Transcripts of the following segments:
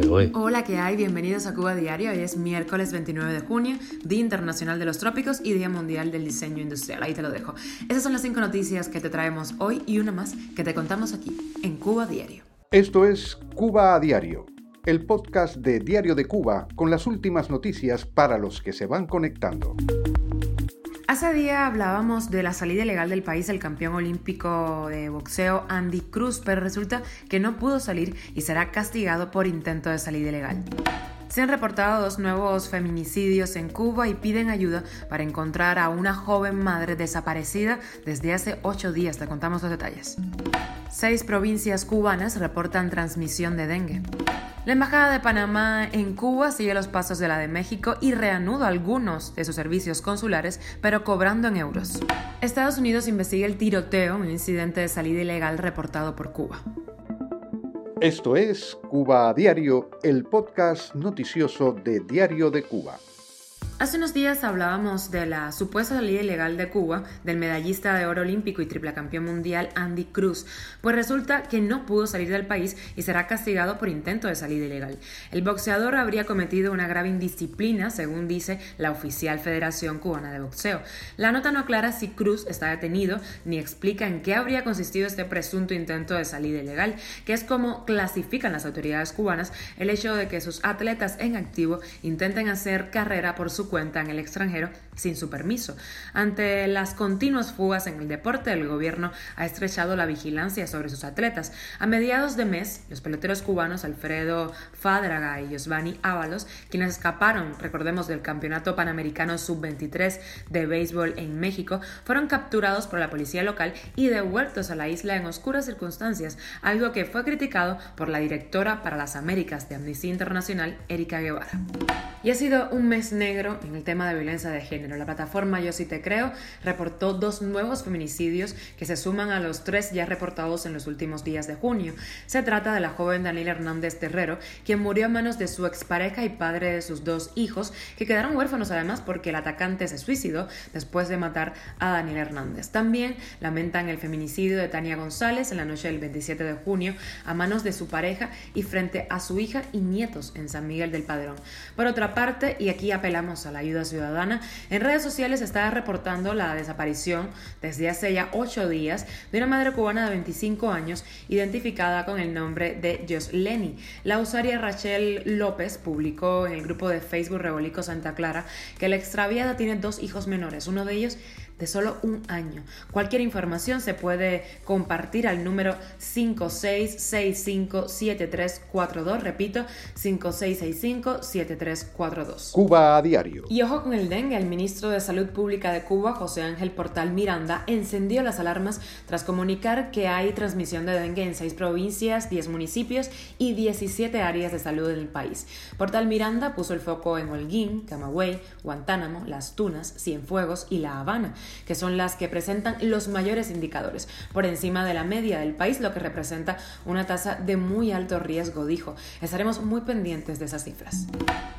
¿eh? Hola, ¿qué hay? Bienvenidos a Cuba Diario. Hoy es miércoles 29 de junio, Día Internacional de los Trópicos y Día Mundial del Diseño Industrial. Ahí te lo dejo. Esas son las cinco noticias que te traemos hoy y una más que te contamos aquí, en Cuba Diario. Esto es Cuba a Diario, el podcast de Diario de Cuba con las últimas noticias para los que se van conectando. Hace día hablábamos de la salida ilegal del país del campeón olímpico de boxeo Andy Cruz, pero resulta que no pudo salir y será castigado por intento de salida ilegal. Se han reportado dos nuevos feminicidios en Cuba y piden ayuda para encontrar a una joven madre desaparecida desde hace ocho días. Te contamos los detalles. Seis provincias cubanas reportan transmisión de dengue. La Embajada de Panamá en Cuba sigue los pasos de la de México y reanuda algunos de sus servicios consulares, pero cobrando en euros. Estados Unidos investiga el tiroteo, un incidente de salida ilegal reportado por Cuba. Esto es Cuba a Diario, el podcast noticioso de Diario de Cuba. Hace unos días hablábamos de la supuesta salida ilegal de Cuba del medallista de oro olímpico y triple campeón mundial Andy Cruz, pues resulta que no pudo salir del país y será castigado por intento de salida ilegal. El boxeador habría cometido una grave indisciplina, según dice la oficial Federación Cubana de Boxeo. La nota no aclara si Cruz está detenido ni explica en qué habría consistido este presunto intento de salida ilegal, que es como clasifican las autoridades cubanas el hecho de que sus atletas en activo intenten hacer carrera por su cuenta en el extranjero sin su permiso. Ante las continuas fugas en el deporte, el gobierno ha estrechado la vigilancia sobre sus atletas. A mediados de mes, los peloteros cubanos Alfredo Fádraga y Giovanni Ábalos, quienes escaparon, recordemos, del Campeonato Panamericano Sub-23 de béisbol en México, fueron capturados por la policía local y devueltos a la isla en oscuras circunstancias, algo que fue criticado por la directora para las Américas de Amnistía Internacional, Erika Guevara. Y ha sido un mes negro en el tema de violencia de género. La plataforma Yo sí te creo reportó dos nuevos feminicidios que se suman a los tres ya reportados en los últimos días de junio. Se trata de la joven Daniela Hernández Terrero, quien murió a manos de su expareja y padre de sus dos hijos, que quedaron huérfanos además porque el atacante se suicidó después de matar a Daniela Hernández. También lamentan el feminicidio de Tania González en la noche del 27 de junio a manos de su pareja y frente a su hija y nietos en San Miguel del Padrón. Por otra parte, y aquí apelamos a la ayuda ciudadana, en redes sociales está reportando la desaparición desde hace ya ocho días de una madre cubana de 25 años identificada con el nombre de Lenny. La usuaria Rachel López publicó en el grupo de Facebook Rebolico Santa Clara que la extraviada tiene dos hijos menores, uno de ellos de solo un año. Cualquier información se puede compartir al número 56657342, repito, 56657342. Cuba a diario. Y ojo con el dengue, el ministro de Salud Pública de Cuba, José Ángel Portal Miranda, encendió las alarmas tras comunicar que hay transmisión de dengue en seis provincias, 10 municipios y 17 áreas de salud del país. Portal Miranda puso el foco en Holguín, Camagüey, Guantánamo, Las Tunas, Cienfuegos y La Habana que son las que presentan los mayores indicadores, por encima de la media del país, lo que representa una tasa de muy alto riesgo, dijo. Estaremos muy pendientes de esas cifras.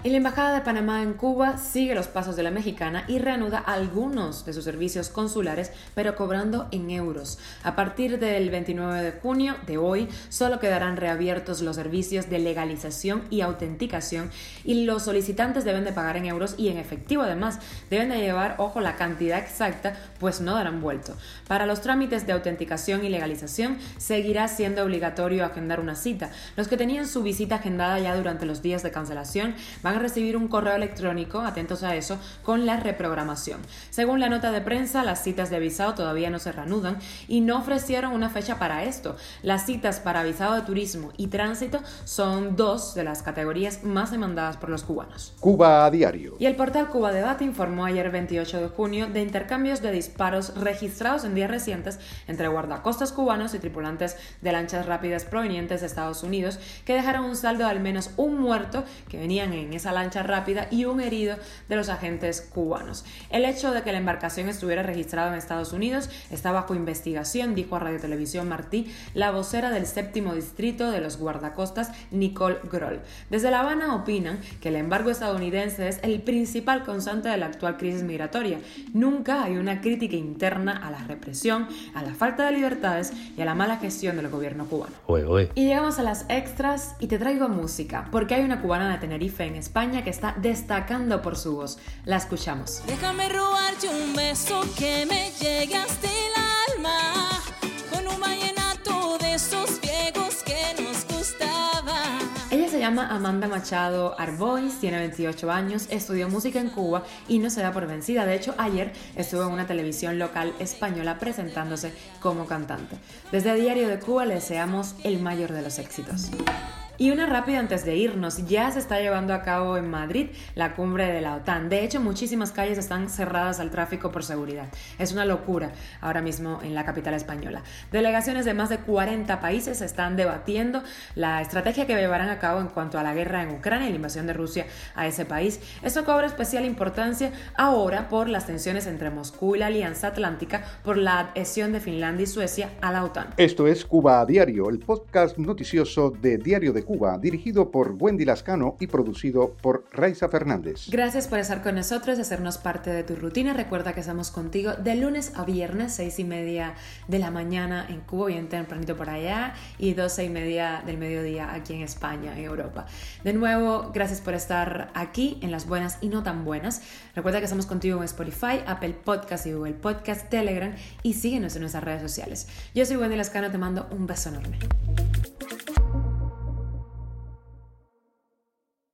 Y la Embajada de Panamá en Cuba sigue los pasos de la mexicana y reanuda algunos de sus servicios consulares, pero cobrando en euros. A partir del 29 de junio de hoy, solo quedarán reabiertos los servicios de legalización y autenticación y los solicitantes deben de pagar en euros y en efectivo además. Deben de llevar, ojo, la cantidad exacta pues no darán vuelto. Para los trámites de autenticación y legalización seguirá siendo obligatorio agendar una cita. Los que tenían su visita agendada ya durante los días de cancelación van a recibir un correo electrónico, atentos a eso, con la reprogramación. Según la nota de prensa, las citas de visado todavía no se reanudan y no ofrecieron una fecha para esto. Las citas para visado de turismo y tránsito son dos de las categorías más demandadas por los cubanos. Cuba a diario. Y el portal Cuba Debate informó ayer 28 de junio de intercambio de disparos registrados en días recientes entre guardacostas cubanos y tripulantes de lanchas rápidas provenientes de Estados Unidos, que dejaron un saldo de al menos un muerto que venían en esa lancha rápida y un herido de los agentes cubanos. El hecho de que la embarcación estuviera registrada en Estados Unidos está bajo investigación, dijo a Radio Televisión Martí la vocera del séptimo distrito de los guardacostas, Nicole Groll. Desde La Habana opinan que el embargo estadounidense es el principal causante de la actual crisis migratoria. Nunca hay una crítica interna a la represión, a la falta de libertades y a la mala gestión del gobierno cubano. Y llegamos a las extras y te traigo música, porque hay una cubana de Tenerife en España que está destacando por su voz. La escuchamos. Déjame robarte un beso que me llegue hasta el alma, con un vallenato de esos viejos que nos. Ella se llama Amanda Machado Arbois, tiene 28 años, estudió música en Cuba y no se da por vencida. De hecho, ayer estuvo en una televisión local española presentándose como cantante. Desde Diario de Cuba le deseamos el mayor de los éxitos. Y una rápida antes de irnos, ya se está llevando a cabo en Madrid la cumbre de la OTAN. De hecho, muchísimas calles están cerradas al tráfico por seguridad. Es una locura ahora mismo en la capital española. Delegaciones de más de 40 países están debatiendo la estrategia que llevarán a cabo en cuanto a la guerra en Ucrania y la invasión de Rusia a ese país. Esto cobra especial importancia ahora por las tensiones entre Moscú y la Alianza Atlántica por la adhesión de Finlandia y Suecia a la OTAN. Esto es Cuba a Diario, el podcast noticioso de Diario de Cuba, dirigido por Wendy Lascano y producido por Raiza Fernández. Gracias por estar con nosotros y hacernos parte de tu rutina. Recuerda que estamos contigo de lunes a viernes, seis y media de la mañana en Cuba, bien tempranito por allá, y doce y media del mediodía aquí en España, en Europa. De nuevo, gracias por estar aquí en las buenas y no tan buenas. Recuerda que estamos contigo en Spotify, Apple Podcast y Google Podcast, Telegram y síguenos en nuestras redes sociales. Yo soy Wendy Lascano, te mando un beso enorme.